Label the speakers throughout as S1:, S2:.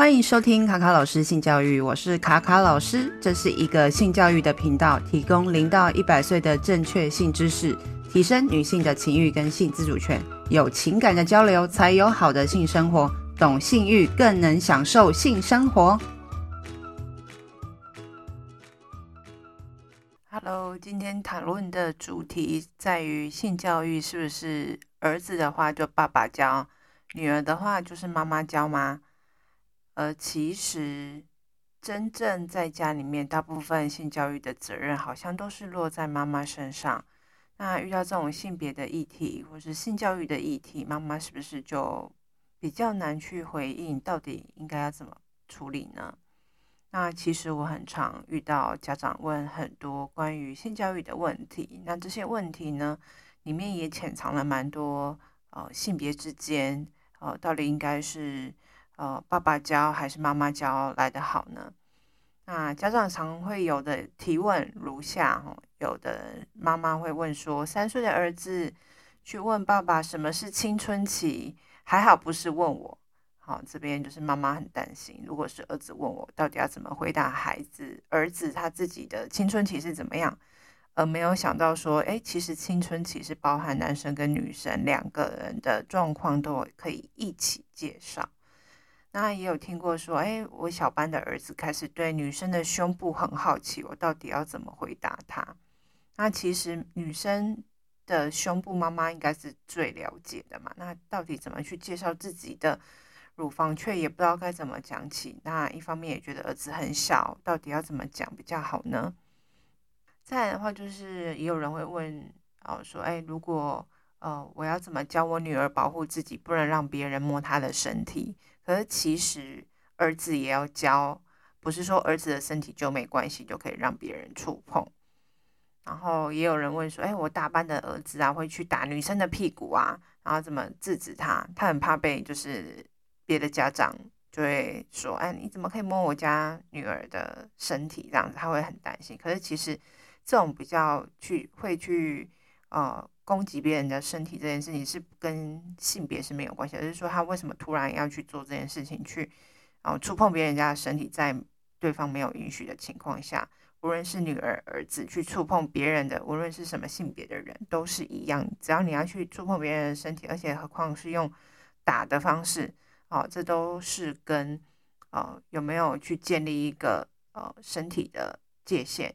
S1: 欢迎收听卡卡老师性教育，我是卡卡老师，这是一个性教育的频道，提供零到一百岁的正确性知识，提升女性的情欲跟性自主权，有情感的交流才有好的性生活，懂性欲更能享受性生活。Hello，今天讨论的主题在于性教育是不是儿子的话就爸爸教，女儿的话就是妈妈教吗？呃，其实真正在家里面，大部分性教育的责任好像都是落在妈妈身上。那遇到这种性别的议题，或是性教育的议题，妈妈是不是就比较难去回应？到底应该要怎么处理呢？那其实我很常遇到家长问很多关于性教育的问题，那这些问题呢，里面也潜藏了蛮多呃性别之间呃到底应该是。呃，爸爸教还是妈妈教来得好呢？那家长常会有的提问如下：哦有的妈妈会问说，三岁的儿子去问爸爸什么是青春期，还好不是问我。好，这边就是妈妈很担心，如果是儿子问我，到底要怎么回答孩子？儿子他自己的青春期是怎么样？而没有想到说，哎，其实青春期是包含男生跟女生两个人的状况都可以一起介绍。那也有听过说，哎，我小班的儿子开始对女生的胸部很好奇，我到底要怎么回答他？那其实女生的胸部，妈妈应该是最了解的嘛。那到底怎么去介绍自己的乳房，却也不知道该怎么讲起。那一方面也觉得儿子很小，到底要怎么讲比较好呢？再来的话，就是也有人会问，哦，说，哎，如果呃，我要怎么教我女儿保护自己，不能让别人摸她的身体？可是其实儿子也要教，不是说儿子的身体就没关系，就可以让别人触碰。然后也有人问说：“哎，我大班的儿子啊，会去打女生的屁股啊，然后怎么制止他？他很怕被就是别的家长就会说：‘哎，你怎么可以摸我家女儿的身体？’这样子他会很担心。可是其实这种比较去会去呃。”攻击别人的身体这件事情是跟性别是没有关系的，就是说他为什么突然要去做这件事情，去哦触碰别人家的身体，在对方没有允许的情况下，无论是女儿儿子去触碰别人的，无论是什么性别的人都是一样，只要你要去触碰别人的身体，而且何况是用打的方式，哦，这都是跟哦有没有去建立一个呃身体的界限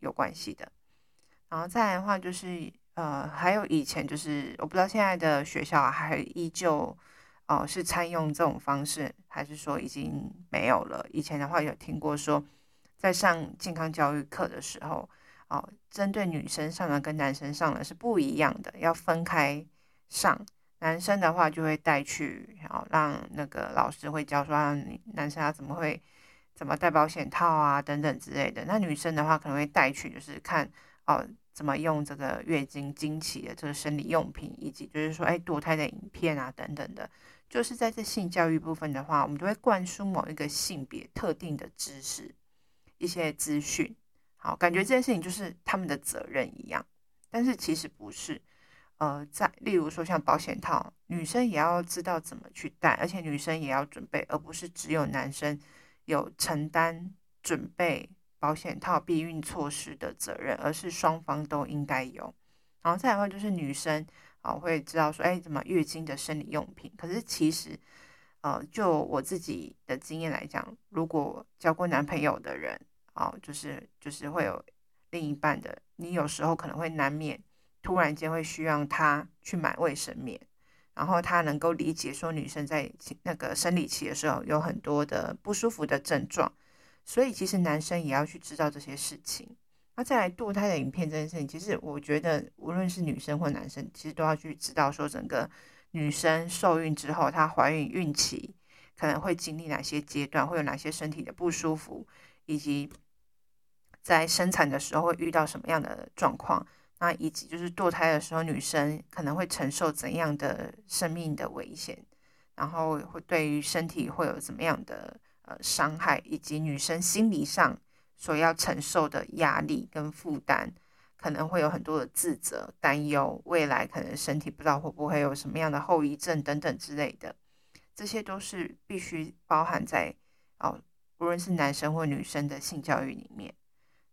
S1: 有关系的。然后再来的话就是。呃，还有以前就是，我不知道现在的学校还依旧，哦、是采用这种方式，还是说已经没有了？以前的话有听过说，在上健康教育课的时候，哦、针对女生上的跟男生上的是不一样的，要分开上。男生的话就会带去，然后让那个老师会教说，让男生要怎么会怎么戴保险套啊等等之类的。那女生的话可能会带去，就是看哦。怎么用这个月经经期的这个生理用品，以及就是说，哎，堕胎的影片啊，等等的，就是在这性教育部分的话，我们都会灌输某一个性别特定的知识，一些资讯，好，感觉这件事情就是他们的责任一样，但是其实不是，呃，在例如说像保险套，女生也要知道怎么去戴，而且女生也要准备，而不是只有男生有承担准备。保险套、避孕措施的责任，而是双方都应该有。然后再来的话，就是女生啊会知道说，哎，怎么月经的生理用品。可是其实，呃，就我自己的经验来讲，如果交过男朋友的人啊，就是就是会有另一半的，你有时候可能会难免突然间会需要他去买卫生棉，然后他能够理解说女生在那个生理期的时候有很多的不舒服的症状。所以其实男生也要去知道这些事情。那再来堕胎的影片这件事情，其实我觉得无论是女生或男生，其实都要去知道说，整个女生受孕之后，她怀孕孕期可能会经历哪些阶段，会有哪些身体的不舒服，以及在生产的时候会遇到什么样的状况。那以及就是堕胎的时候，女生可能会承受怎样的生命的危险，然后会对于身体会有怎么样的。呃，伤害以及女生心理上所要承受的压力跟负担，可能会有很多的自责、担忧，未来可能身体不知道会不会有什么样的后遗症等等之类的。这些都是必须包含在哦，无论是男生或女生的性教育里面。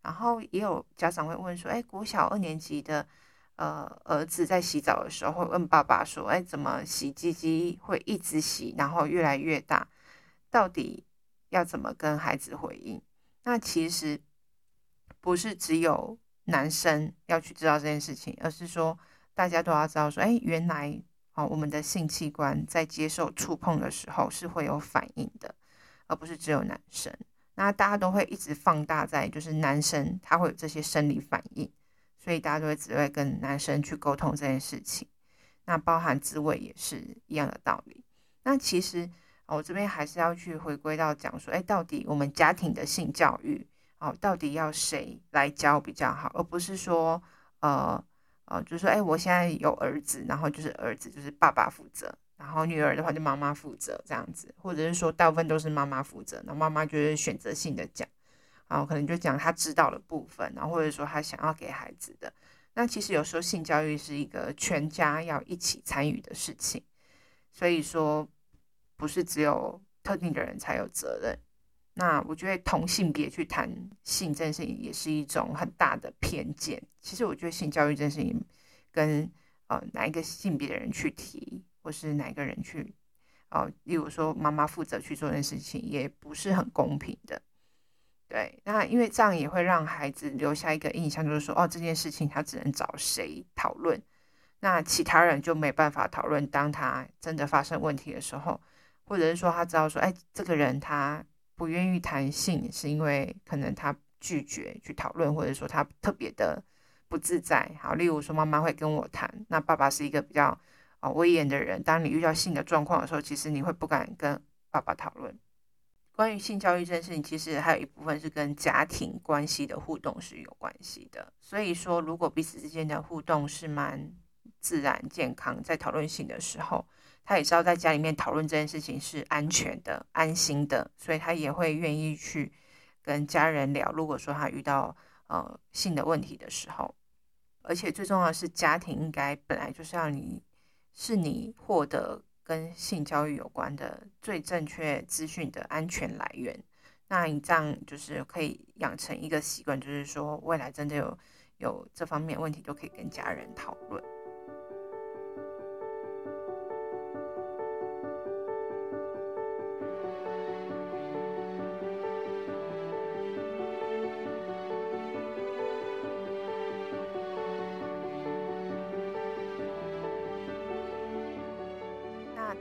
S1: 然后也有家长会问说：“哎，国小二年级的呃儿子在洗澡的时候，会问爸爸说：‘哎，怎么洗鸡鸡会一直洗，然后越来越大？到底要怎么跟孩子回应？’那其实不是只有男生要去知道这件事情，而是说大家都要知道说：‘哎，原来哦，我们的性器官在接受触碰的时候是会有反应的，而不是只有男生。’那大家都会一直放大在，就是男生他会有这些生理反应，所以大家都会只会跟男生去沟通这件事情。那包含自慰也是一样的道理。那其实我这边还是要去回归到讲说，哎，到底我们家庭的性教育哦，到底要谁来教比较好，而不是说呃呃，就是说，哎，我现在有儿子，然后就是儿子就是爸爸负责。然后女儿的话就妈妈负责这样子，或者是说大部分都是妈妈负责，那妈妈就是选择性的讲，然后可能就讲她知道的部分，然后或者说她想要给孩子的。那其实有时候性教育是一个全家要一起参与的事情，所以说不是只有特定的人才有责任。那我觉得同性别去谈性这件事情也是一种很大的偏见。其实我觉得性教育这件事情跟呃哪一个性别的人去提。或是哪一个人去，哦，例如说妈妈负责去做这件事情，也不是很公平的。对，那因为这样也会让孩子留下一个印象，就是说，哦，这件事情他只能找谁讨论，那其他人就没办法讨论。当他真的发生问题的时候，或者是说他知道说，哎，这个人他不愿意谈性，是因为可能他拒绝去讨论，或者说他特别的不自在。好，例如说妈妈会跟我谈，那爸爸是一个比较。啊，威严的人，当你遇到性的状况的时候，其实你会不敢跟爸爸讨论关于性教育这件事情。其实还有一部分是跟家庭关系的互动是有关系的。所以说，如果彼此之间的互动是蛮自然、健康，在讨论性的时候，他也知道在家里面讨论这件事情是安全的、安心的，所以他也会愿意去跟家人聊。如果说他遇到呃性的问题的时候，而且最重要的是，家庭应该本来就是要你。是你获得跟性教育有关的最正确资讯的安全来源。那你这样就是可以养成一个习惯，就是说未来真的有有这方面问题，都可以跟家人讨论。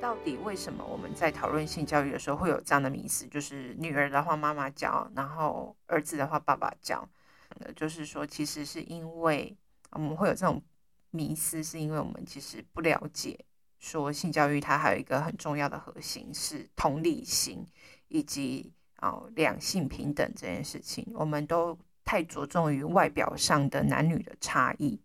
S1: 到底为什么我们在讨论性教育的时候会有这样的迷思？就是女儿的话妈妈教，然后儿子的话爸爸教。就是说，其实是因为我们会有这种迷思，是因为我们其实不了解，说性教育它还有一个很重要的核心是同理心，以及哦两性平等这件事情。我们都太着重于外表上的男女的差异，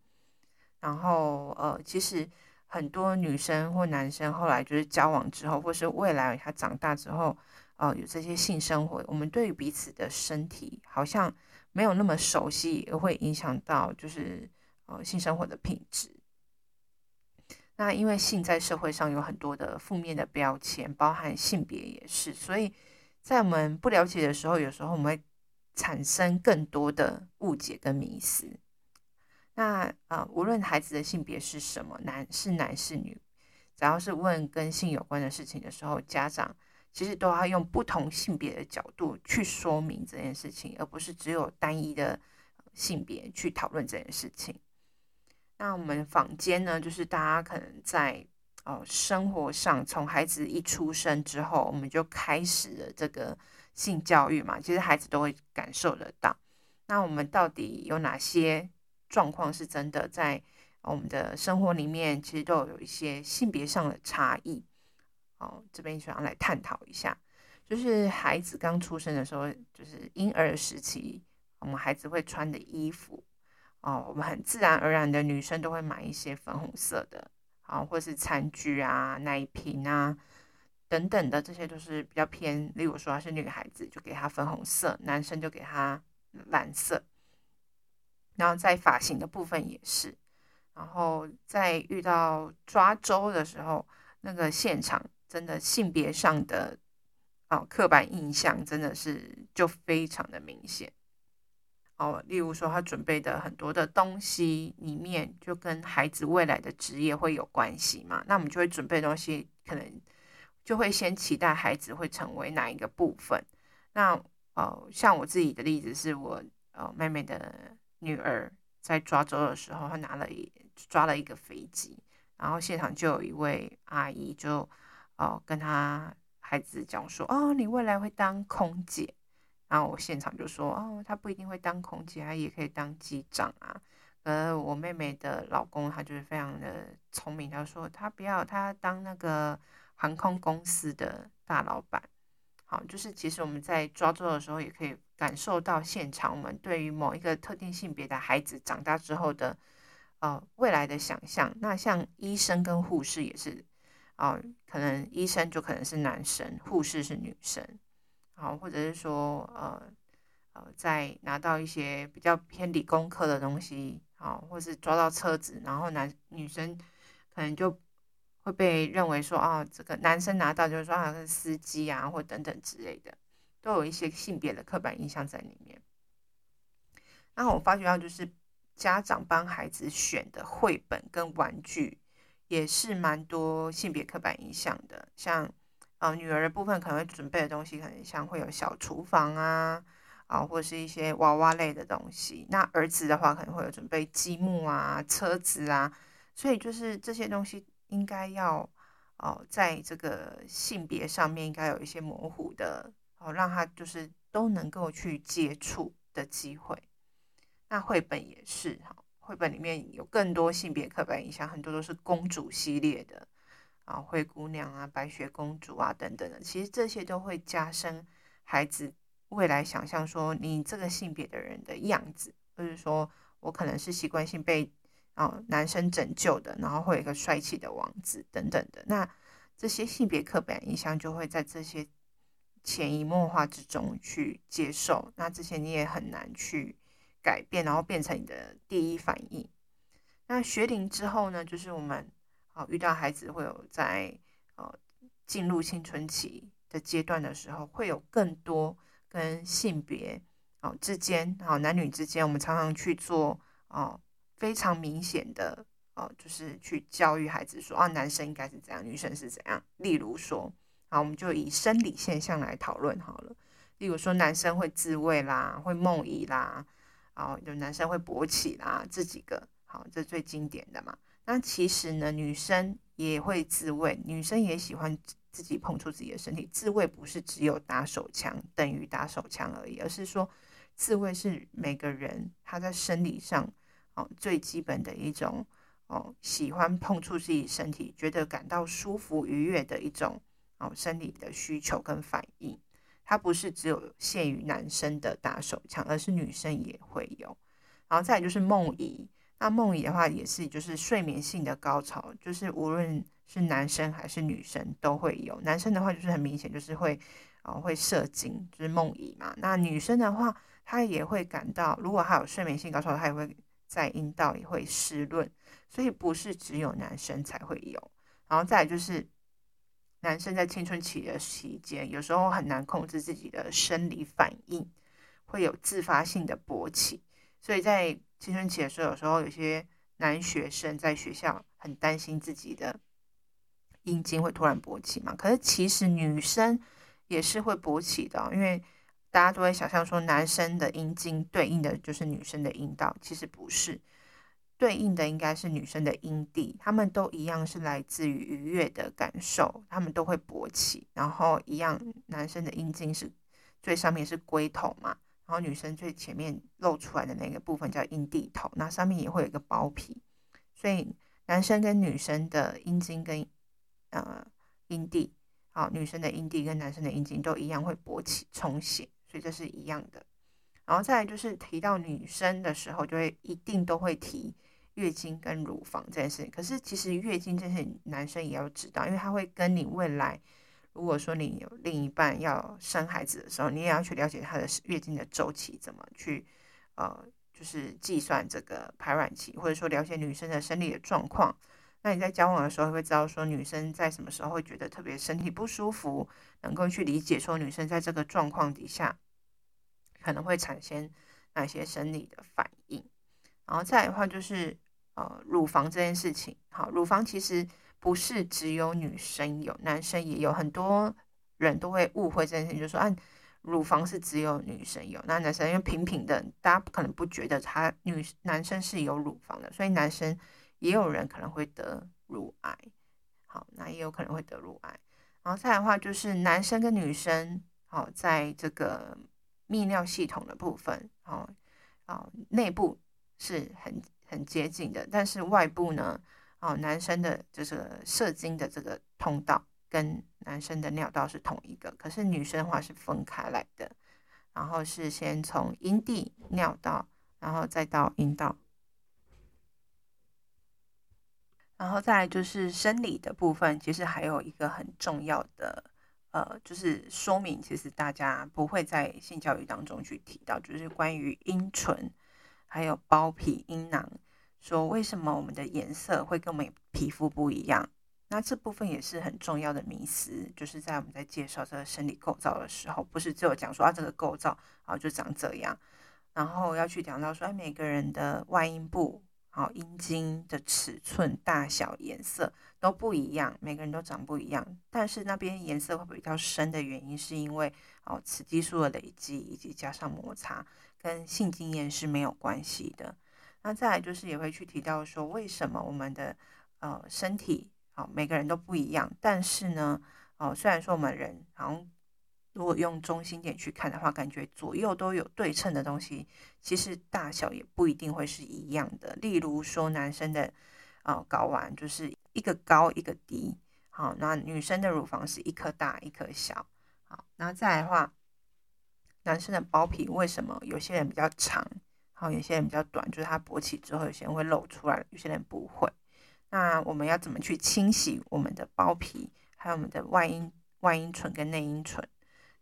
S1: 然后呃，其实。很多女生或男生后来就是交往之后，或是未来他长大之后，呃，有这些性生活，我们对于彼此的身体好像没有那么熟悉，也会影响到就是呃性生活的品质。那因为性在社会上有很多的负面的标签，包含性别也是，所以在我们不了解的时候，有时候我们会产生更多的误解跟迷思。那呃，无论孩子的性别是什么，男是男是女，只要是问跟性有关的事情的时候，家长其实都要用不同性别的角度去说明这件事情，而不是只有单一的性别去讨论这件事情。那我们坊间呢，就是大家可能在哦生活上，从孩子一出生之后，我们就开始了这个性教育嘛，其实孩子都会感受得到。那我们到底有哪些？状况是真的，在我们的生活里面，其实都有一些性别上的差异。哦，这边想要来探讨一下，就是孩子刚出生的时候，就是婴儿时期，我们孩子会穿的衣服，哦，我们很自然而然的女生都会买一些粉红色的，啊、或是餐具啊、奶瓶啊等等的，这些都是比较偏。例如说，她是女孩子，就给她粉红色；男生就给她蓝色。然后在发型的部分也是，然后在遇到抓周的时候，那个现场真的性别上的哦刻板印象真的是就非常的明显哦。例如说，他准备的很多的东西里面，就跟孩子未来的职业会有关系嘛，那我们就会准备东西，可能就会先期待孩子会成为哪一个部分。那哦，像我自己的例子是我呃妹妹的女儿在抓周的时候，她拿了一抓了一个飞机。然后现场就有一位阿姨就，哦，跟她孩子讲说，哦，你未来会当空姐。然后我现场就说，哦，她不一定会当空姐，她也可以当机长啊。呃，我妹妹的老公他就是非常的聪明，他说他不要，他当那个航空公司的大老板。好，就是其实我们在抓周的时候，也可以感受到现场我们对于某一个特定性别的孩子长大之后的。呃，未来的想象，那像医生跟护士也是，啊、可能医生就可能是男生，护士是女生，啊、呃，或者是说，呃，呃，在拿到一些比较偏理工科的东西，啊、或是抓到车子，然后男女生可能就会被认为说，啊，这个男生拿到就是说他是司机啊，或等等之类的，都有一些性别的刻板印象在里面。那我发觉到就是。家长帮孩子选的绘本跟玩具，也是蛮多性别刻板印象的。像，呃，女儿的部分可能会准备的东西，可能像会有小厨房啊，啊，或是一些娃娃类的东西。那儿子的话，可能会有准备积木啊、车子啊。所以就是这些东西应该要，哦、在这个性别上面应该有一些模糊的，哦，让他就是都能够去接触的机会。那绘本也是哈，绘本里面有更多性别刻板印象，很多都是公主系列的啊，灰姑娘啊、白雪公主啊等等的。其实这些都会加深孩子未来想象说你这个性别的人的样子，或者说我可能是习惯性被啊男生拯救的，然后会有一个帅气的王子等等的。那这些性别刻板印象就会在这些潜移默化之中去接受，那这些你也很难去。改变，然后变成你的第一反应。那学龄之后呢？就是我们啊遇到孩子会有在呃进入青春期的阶段的时候，会有更多跟性别啊之间啊男女之间，我们常常去做啊非常明显的哦，就是去教育孩子说啊男生应该是怎样，女生是怎样。例如说好，我们就以生理现象来讨论好了。例如说男生会自慰啦，会梦遗啦。哦，有男生会勃起啦，这几个好，这最经典的嘛。那其实呢，女生也会自慰，女生也喜欢自己碰触自己的身体。自慰不是只有打手枪等于打手枪而已，而是说自慰是每个人他在生理上哦最基本的一种哦喜欢碰触自己身体，觉得感到舒服愉悦的一种哦生理的需求跟反应。它不是只有限于男生的打手枪，而是女生也会有。然后再来就是梦遗，那梦遗的话也是就是睡眠性的高潮，就是无论是男生还是女生都会有。男生的话就是很明显就是会哦、会射精，就是梦遗嘛。那女生的话，她也会感到，如果她有睡眠性高潮，她也会在阴道也会湿润，所以不是只有男生才会有。然后再来就是。男生在青春期的期间，有时候很难控制自己的生理反应，会有自发性的勃起。所以在青春期的时候，有时候有些男学生在学校很担心自己的阴茎会突然勃起嘛。可是其实女生也是会勃起的，因为大家都会想象说男生的阴茎对应的就是女生的阴道，其实不是。对应的应该是女生的阴蒂，他们都一样是来自于愉悦的感受，他们都会勃起，然后一样，男生的阴茎是最上面是龟头嘛，然后女生最前面露出来的那个部分叫阴蒂头，那上面也会有一个包皮，所以男生跟女生的阴茎跟呃阴蒂，好，女生的阴蒂跟男生的阴茎都一样会勃起充血，所以这是一样的。然后再来就是提到女生的时候，就会一定都会提。月经跟乳房这件事情，可是其实月经这些男生也要知道，因为他会跟你未来，如果说你有另一半要生孩子的时候，你也要去了解他的月经的周期怎么去，呃，就是计算这个排卵期，或者说了解女生的生理的状况。那你在交往的时候会知道说女生在什么时候会觉得特别身体不舒服，能够去理解说女生在这个状况底下可能会产生哪些生理的反应。然后再来的话就是呃乳房这件事情，好，乳房其实不是只有女生有，男生也有，很多人都会误会这件事情，就是说啊。乳房是只有女生有，那男生因为平平的，大家不可能不觉得他女男生是有乳房的，所以男生也有人可能会得乳癌。好，那也有可能会得乳癌。然后再来的话，就是男生跟女生，好，在这个泌尿系统的部分，好，啊，内部是很很接近的，但是外部呢，哦，男生的就是射精的这个通道。跟男生的尿道是同一个，可是女生的话是分开来的，然后是先从阴蒂尿道，然后再到阴道，然后再来就是生理的部分。其实还有一个很重要的，呃，就是说明，其实大家不会在性教育当中去提到，就是关于阴唇还有包皮、阴囊，说为什么我们的颜色会跟我们皮肤不一样。那这部分也是很重要的迷思，就是在我们在介绍这个生理构造的时候，不是只有讲说啊这个构造啊就长这样，然后要去讲到说，哎，每个人的外阴部好阴茎的尺寸、大小、颜色都不一样，每个人都长不一样。但是那边颜色会比较深的原因，是因为哦雌激素的累积以及加上摩擦，跟性经验是没有关系的。那再来就是也会去提到说，为什么我们的呃身体。哦，每个人都不一样，但是呢，哦，虽然说我们人好像如果用中心点去看的话，感觉左右都有对称的东西，其实大小也不一定会是一样的。例如说，男生的啊睾丸就是一个高一个低，好，那女生的乳房是一颗大一颗小，好，那再来的话，男生的包皮为什么有些人比较长，好，有些人比较短，就是他勃起之后，有些人会露出来，有些人不会。那我们要怎么去清洗我们的包皮，还有我们的外阴外阴唇跟内阴唇，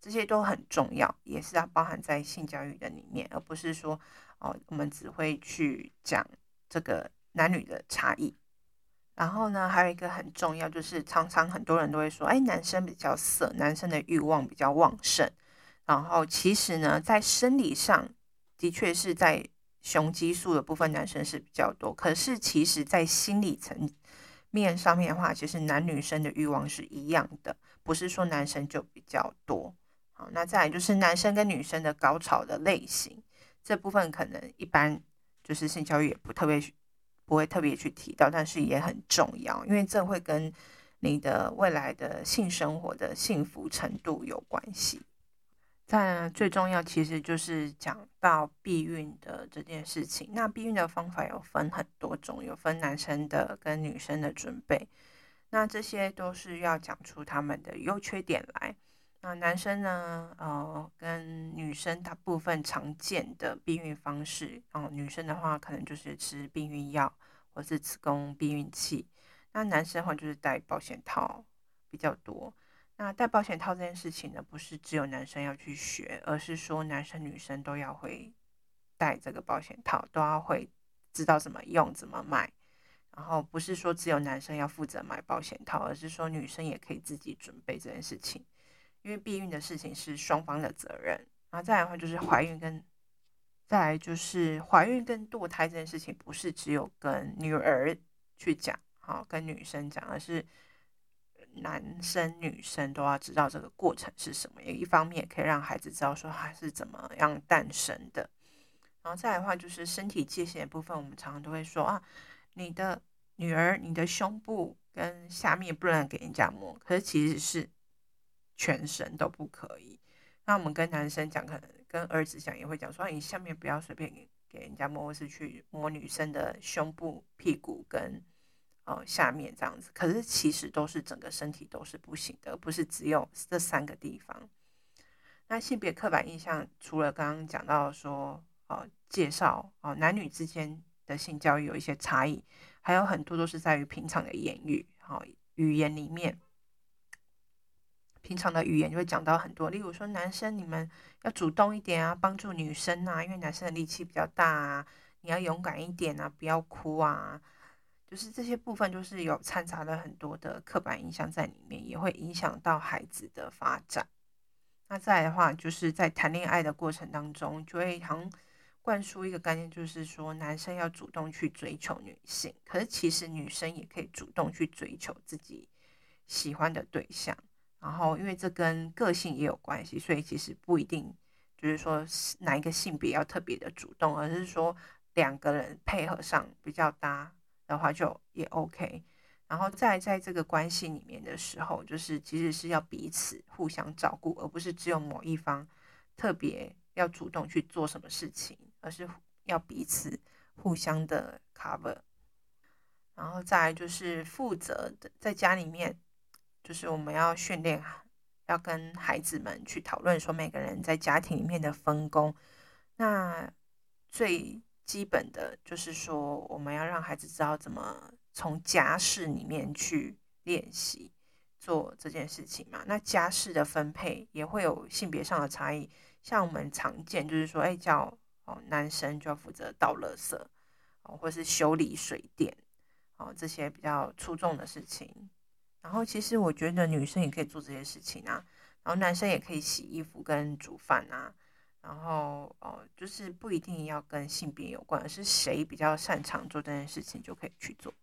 S1: 这些都很重要，也是要包含在性教育的里面，而不是说哦，我们只会去讲这个男女的差异。然后呢，还有一个很重要，就是常常很多人都会说，哎，男生比较色，男生的欲望比较旺盛。然后其实呢，在生理上的确是在。雄激素的部分，男生是比较多，可是其实在心理层面上面的话，其实男女生的欲望是一样的，不是说男生就比较多。好，那再来就是男生跟女生的高潮的类型，这部分可能一般就是性教育也不特别不会特别去提到，但是也很重要，因为这会跟你的未来的性生活的幸福程度有关系。再呢，最重要其实就是讲到避孕的这件事情。那避孕的方法有分很多种，有分男生的跟女生的准备。那这些都是要讲出他们的优缺点来。那男生呢，呃，跟女生大部分常见的避孕方式，哦、女生的话可能就是吃避孕药或是子宫避孕器。那男生的话就是戴保险套比较多。那戴保险套这件事情呢，不是只有男生要去学，而是说男生女生都要会戴这个保险套，都要会知道怎么用、怎么买。然后不是说只有男生要负责买保险套，而是说女生也可以自己准备这件事情。因为避孕的事情是双方的责任。然后再来的话就是怀孕跟再来就是怀孕跟堕胎这件事情，不是只有跟女儿去讲，好，跟女生讲，而是。男生女生都要知道这个过程是什么，也一方面也可以让孩子知道说他是怎么样诞生的。然后再来的话，就是身体界限的部分，我们常常都会说啊，你的女儿，你的胸部跟下面不能给人家摸，可是其实是全身都不可以。那我们跟男生讲，可能跟儿子讲也会讲说，你下面不要随便给给人家摸，是去摸女生的胸部、屁股跟。哦，下面这样子，可是其实都是整个身体都是不行的，不是只有这三个地方。那性别刻板印象，除了刚刚讲到说，哦，介绍哦，男女之间的性教育有一些差异，还有很多都是在于平常的言语，哦，语言里面，平常的语言就会讲到很多，例如说，男生你们要主动一点啊，帮助女生啊，因为男生的力气比较大啊，你要勇敢一点啊，不要哭啊。就是这些部分就是有掺杂了很多的刻板印象在里面，也会影响到孩子的发展。那再来的话，就是在谈恋爱的过程当中，就会常灌输一个概念，就是说男生要主动去追求女性，可是其实女生也可以主动去追求自己喜欢的对象。然后，因为这跟个性也有关系，所以其实不一定就是说哪一个性别要特别的主动，而是说两个人配合上比较搭的话就也 OK。然后再在这个关系里面的时候，就是其实是要彼此互相照顾，而不是只有某一方特别要主动去做什么事情，而是要彼此互相的 cover。然后再就是负责的，在家里面，就是我们要训练，要跟孩子们去讨论说每个人在家庭里面的分工。那最基本的就是说，我们要让孩子知道怎么。从家事里面去练习做这件事情嘛，那家事的分配也会有性别上的差异。像我们常见就是说，哎，叫哦男生就要负责倒垃圾哦，或是修理水电哦，这些比较出众的事情。然后其实我觉得女生也可以做这些事情啊，然后男生也可以洗衣服跟煮饭啊。然后哦，就是不一定要跟性别有关，而是谁比较擅长做这件事情就可以去做。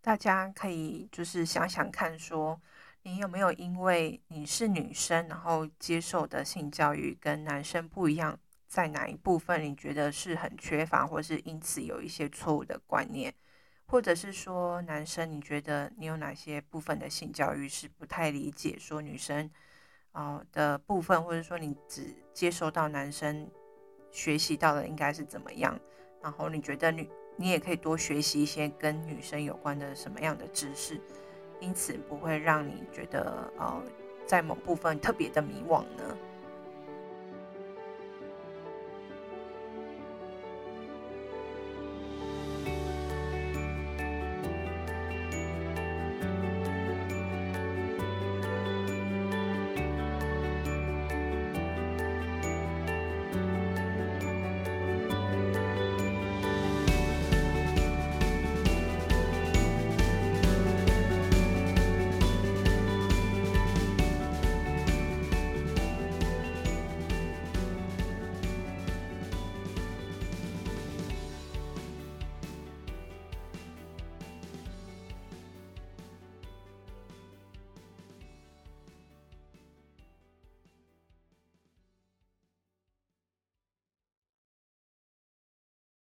S1: 大家可以就是想想看，说你有没有因为你是女生，然后接受的性教育跟男生不一样，在哪一部分你觉得是很缺乏，或是因此有一些错误的观念，或者是说男生你觉得你有哪些部分的性教育是不太理解，说女生啊的部分，或者说你只接受到男生学习到的应该是怎么样，然后你觉得女。你也可以多学习一些跟女生有关的什么样的知识，因此不会让你觉得呃在某部分特别的迷惘呢？